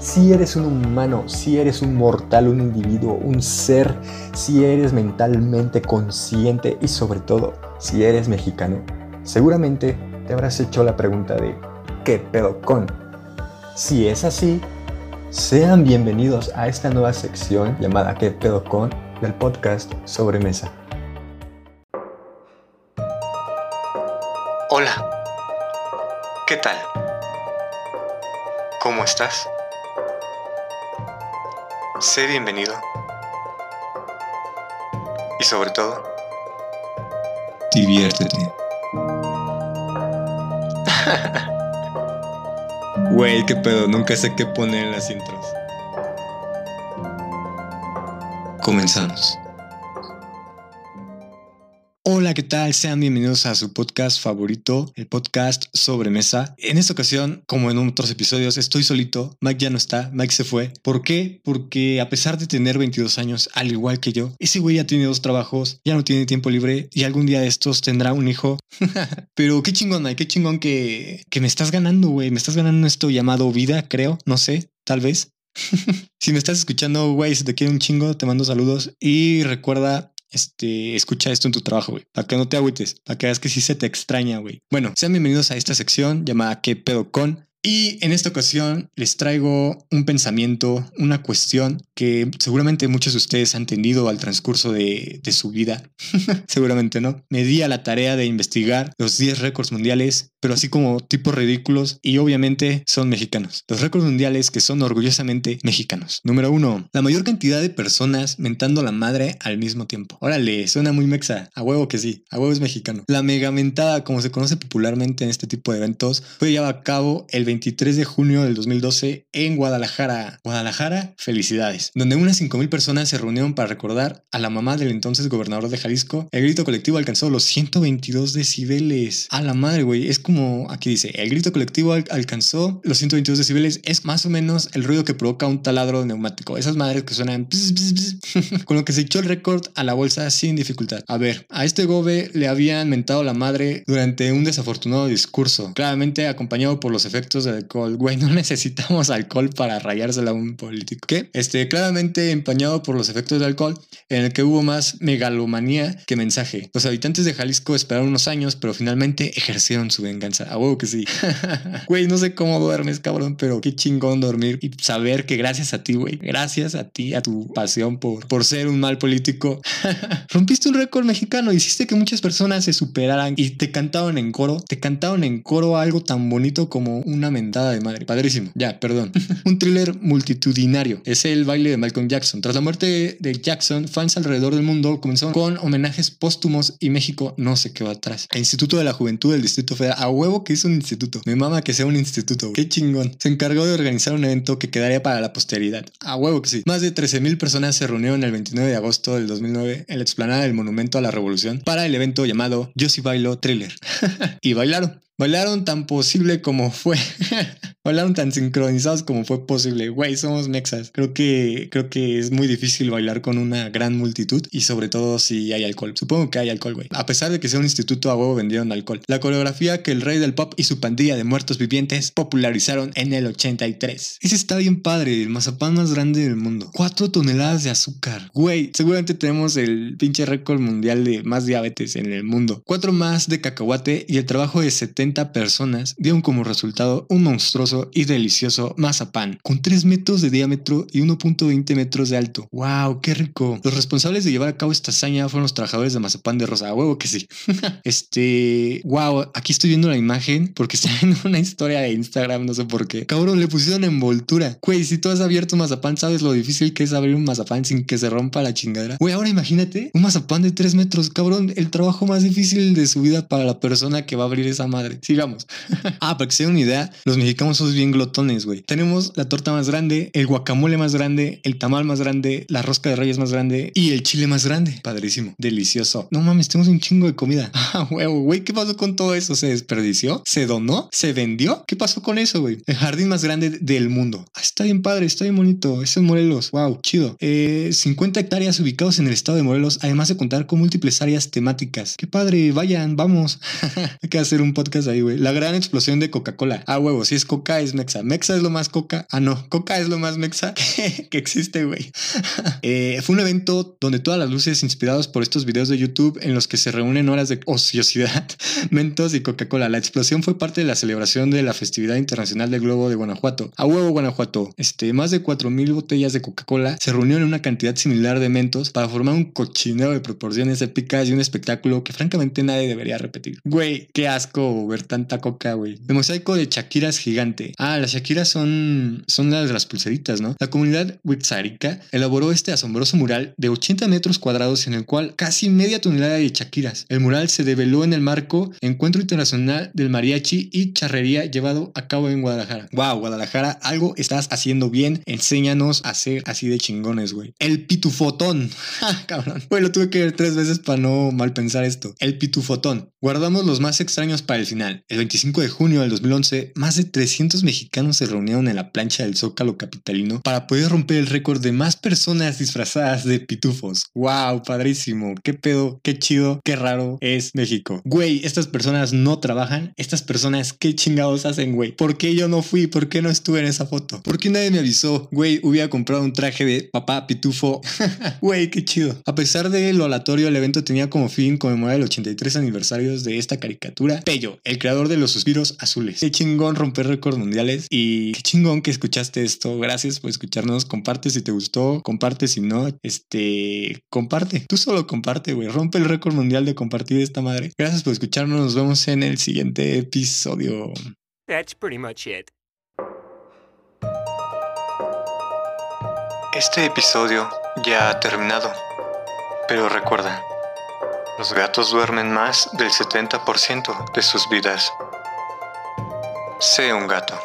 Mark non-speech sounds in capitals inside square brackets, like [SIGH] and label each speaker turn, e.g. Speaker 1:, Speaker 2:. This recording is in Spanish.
Speaker 1: Si eres un humano, si eres un mortal, un individuo, un ser, si eres mentalmente consciente y sobre todo si eres mexicano, seguramente te habrás hecho la pregunta de ¿qué pedo con? Si es así, sean bienvenidos a esta nueva sección llamada ¿qué pedo con? del podcast Sobremesa.
Speaker 2: Hola, ¿qué tal? ¿Cómo estás? Sé bienvenido. Y sobre todo, diviértete. [LAUGHS] Güey, qué pedo, nunca sé qué poner en las intros. Comenzamos. Hola, ¿qué tal? Sean bienvenidos a su podcast favorito, el podcast Sobremesa. En esta ocasión, como en otros episodios, estoy solito. Mike ya no está, Mike se fue. ¿Por qué? Porque a pesar de tener 22 años, al igual que yo, ese güey ya tiene dos trabajos, ya no tiene tiempo libre y algún día de estos tendrá un hijo. [LAUGHS] Pero qué chingón, Mike, qué chingón que, que me estás ganando, güey. Me estás ganando esto llamado vida, creo, no sé, tal vez. [LAUGHS] si me estás escuchando, güey, si te quiero un chingo, te mando saludos y recuerda este, escucha esto en tu trabajo, güey, para que no te agüites, para que veas que sí se te extraña, güey. Bueno, sean bienvenidos a esta sección llamada ¿Qué pedo con? Y en esta ocasión les traigo un pensamiento, una cuestión que seguramente muchos de ustedes han entendido al transcurso de, de su vida. [LAUGHS] seguramente no. Me di a la tarea de investigar los 10 récords mundiales, pero así como tipos ridículos y obviamente son mexicanos. Los récords mundiales que son orgullosamente mexicanos. Número 1. La mayor cantidad de personas mentando la madre al mismo tiempo. Órale, suena muy mexa. A huevo que sí. A huevo es mexicano. La mega mentada, como se conoce popularmente en este tipo de eventos, fue llevada a cabo el 23 de junio del 2012 en Guadalajara. Guadalajara, felicidades. Donde unas 5.000 personas se reunieron para recordar a la mamá del entonces gobernador de Jalisco. El grito colectivo alcanzó los 122 decibeles. A la madre, güey. Es como, aquí dice, el grito colectivo alcanzó los 122 decibeles. Es más o menos el ruido que provoca un taladro neumático. Esas madres que suenan... [LAUGHS] con lo que se echó el récord a la bolsa sin dificultad. A ver, a este gobe le habían mentado la madre durante un desafortunado discurso. Claramente acompañado por los efectos de alcohol. Güey, no [LAUGHS] necesitamos alcohol para rayársela a un político. ¿Qué? Este, claramente empañado por los efectos del alcohol, en el que hubo más megalomanía que mensaje. Los habitantes de Jalisco esperaron unos años, pero finalmente ejercieron su venganza. A huevo que sí. [LAUGHS] Güey, no sé cómo duermes, cabrón, pero qué chingón dormir y saber que gracias a ti, güey, gracias a ti, a tu pasión por, por ser un mal político, [LAUGHS] rompiste un récord mexicano, hiciste que muchas personas se superaran y te cantaban en coro, te cantaban en coro algo tan bonito como una mentada de madre. Padrísimo. Ya, perdón. [LAUGHS] un thriller multitudinario. Es el baile de Malcolm Jackson. Tras la muerte de Jackson, fans alrededor del mundo comenzaron con homenajes póstumos y México no se quedó atrás. El Instituto de la Juventud del Distrito Federal. A huevo que es un instituto. Me mama que sea un instituto. Qué chingón. Se encargó de organizar un evento que quedaría para la posteridad. A huevo que sí. Más de 13.000 personas se reunieron el 29 de agosto del 2009 en la explanada del Monumento a la Revolución para el evento llamado Yo sí bailo thriller. [LAUGHS] y bailaron. Bailaron tan posible como fue. [LAUGHS] Bailaron tan sincronizados como fue posible. Güey, somos mexas. Creo que, creo que es muy difícil bailar con una gran multitud y sobre todo si hay alcohol. Supongo que hay alcohol, güey. A pesar de que sea un instituto a huevo vendieron alcohol. La coreografía que el rey del pop y su pandilla de muertos vivientes popularizaron en el 83. Ese está bien padre, el mazapán más grande del mundo. Cuatro toneladas de azúcar. Güey, seguramente tenemos el pinche récord mundial de más diabetes en el mundo. Cuatro más de cacahuate y el trabajo de 70 personas dieron como resultado un monstruoso y delicioso mazapán con 3 metros de diámetro y 1.20 metros de alto. ¡Wow! ¡Qué rico! Los responsables de llevar a cabo esta hazaña fueron los trabajadores de mazapán de rosa. huevo que sí! [LAUGHS] este. ¡Wow! Aquí estoy viendo la imagen porque está en una historia de Instagram, no sé por qué. Cabrón, le pusieron envoltura. Güey, si tú has abierto un mazapán, sabes lo difícil que es abrir un mazapán sin que se rompa la chingadera. Güey, ahora imagínate un mazapán de 3 metros. Cabrón, el trabajo más difícil de su vida para la persona que va a abrir esa madre. [LAUGHS] Sigamos. [LAUGHS] ah, para que se den una idea, los mexicanos somos bien glotones, güey. Tenemos la torta más grande, el guacamole más grande, el tamal más grande, la rosca de reyes más grande y el chile más grande. Padrísimo, delicioso. No mames, tenemos un chingo de comida. [LAUGHS] Ah, huevo, güey, ¿qué pasó con todo eso? ¿Se desperdició? ¿Se donó? ¿Se vendió? ¿Qué pasó con eso, güey? El jardín más grande del mundo. Ah, está bien padre, está bien bonito. Es en Morelos. Wow, chido. 50 eh, hectáreas ubicados en el estado de Morelos, además de contar con múltiples áreas temáticas. Qué padre, vayan, vamos. Hay que hacer un podcast ahí, güey. La gran explosión de Coca-Cola. Ah, huevo, sí es Coca es mexa. Mexa es lo más coca. Ah, no, coca es lo más mexa [LAUGHS] que, existe, güey. [LAUGHS] Eh, fue un evento donde todas las luces inspiradas por estos videos de YouTube en los que se reúnen horas de ociosidad, [LAUGHS] mentos y Coca-Cola. La explosión fue parte de la celebración de la festividad internacional del globo de Guanajuato. A huevo, Guanajuato. Este, más de 4.000 botellas de Coca-Cola se reunieron en una cantidad similar de mentos para formar un cochinero de proporciones épicas y un espectáculo que francamente nadie debería repetir. Güey, qué asco tanta coca, güey. El mosaico de Shakiras gigante. Ah, las Shakiras son, son las de las pulseritas, ¿no? La comunidad Wixárika elaboró este asombroso mural de 80 metros cuadrados en el cual casi media tonelada de Shakiras. El mural se develó en el marco Encuentro Internacional del Mariachi y Charrería llevado a cabo en Guadalajara. Wow, Guadalajara, algo estás haciendo bien. Enséñanos a ser así de chingones, güey. El pitufotón. [LAUGHS] cabrón. Güey, lo tuve que ver tres veces para no mal pensar esto. El pitufotón. Guardamos los más extraños para el final. El 25 de junio del 2011, más de 300 mexicanos se reunieron en la plancha del Zócalo capitalino para poder romper el récord de más personas disfrazadas de pitufos. ¡Wow! Padrísimo. ¿Qué pedo? ¿Qué chido? ¿Qué raro es México? Güey, estas personas no trabajan. Estas personas, ¿qué chingados hacen, güey? ¿Por qué yo no fui? ¿Por qué no estuve en esa foto? ¿Por qué nadie me avisó? Güey, hubiera comprado un traje de papá pitufo. [LAUGHS] Güey, qué chido. A pesar de lo aleatorio, el evento tenía como fin conmemorar el 83 aniversario de esta caricatura. Pello, el creador de los suspiros azules. Qué chingón romper récords mundiales y qué chingón que escuchaste esto. Gracias por escucharnos. Comparte si te gustó, comparte si no. Este, comparte. Tú solo comparte, güey. Rompe el récord mundial de compartir esta madre. Gracias por escucharnos. Nos vemos en el siguiente episodio. That's pretty much it. Este episodio ya ha terminado. Pero recuerda, los gatos duermen más del 70% de sus vidas. Sé un gato.